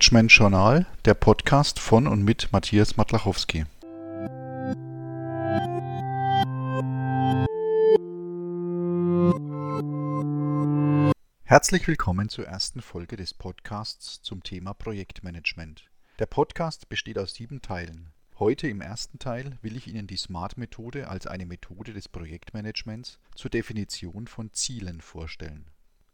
Management Journal, der Podcast von und mit Matthias Matlachowski. Herzlich willkommen zur ersten Folge des Podcasts zum Thema Projektmanagement. Der Podcast besteht aus sieben Teilen. Heute im ersten Teil will ich Ihnen die SMART-Methode als eine Methode des Projektmanagements zur Definition von Zielen vorstellen.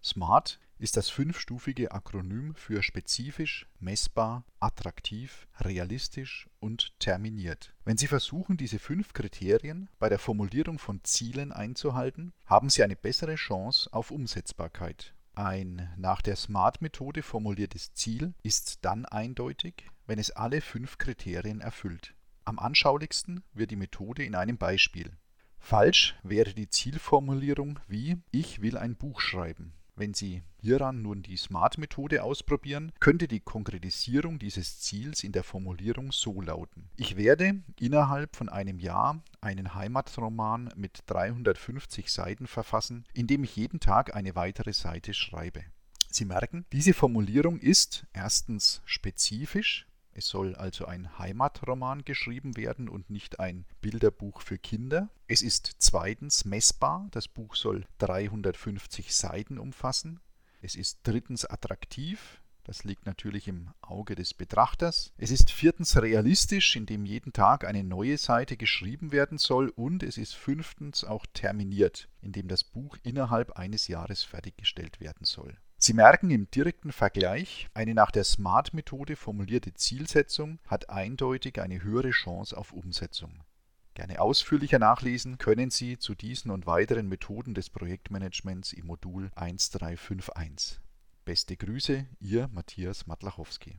SMART ist das fünfstufige Akronym für spezifisch, messbar, attraktiv, realistisch und terminiert. Wenn Sie versuchen, diese fünf Kriterien bei der Formulierung von Zielen einzuhalten, haben Sie eine bessere Chance auf Umsetzbarkeit. Ein nach der SMART-Methode formuliertes Ziel ist dann eindeutig, wenn es alle fünf Kriterien erfüllt. Am anschaulichsten wird die Methode in einem Beispiel. Falsch wäre die Zielformulierung wie Ich will ein Buch schreiben. Wenn Sie hieran nun die SMART-Methode ausprobieren, könnte die Konkretisierung dieses Ziels in der Formulierung so lauten. Ich werde innerhalb von einem Jahr einen Heimatroman mit 350 Seiten verfassen, in dem ich jeden Tag eine weitere Seite schreibe. Sie merken, diese Formulierung ist erstens spezifisch, es soll also ein Heimatroman geschrieben werden und nicht ein Bilderbuch für Kinder. Es ist zweitens messbar. Das Buch soll 350 Seiten umfassen. Es ist drittens attraktiv. Das liegt natürlich im Auge des Betrachters. Es ist viertens realistisch, indem jeden Tag eine neue Seite geschrieben werden soll. Und es ist fünftens auch terminiert, indem das Buch innerhalb eines Jahres fertiggestellt werden soll. Sie merken im direkten Vergleich, eine nach der SMART-Methode formulierte Zielsetzung hat eindeutig eine höhere Chance auf Umsetzung. Gerne ausführlicher nachlesen können Sie zu diesen und weiteren Methoden des Projektmanagements im Modul 1351. Beste Grüße, Ihr Matthias Matlachowski.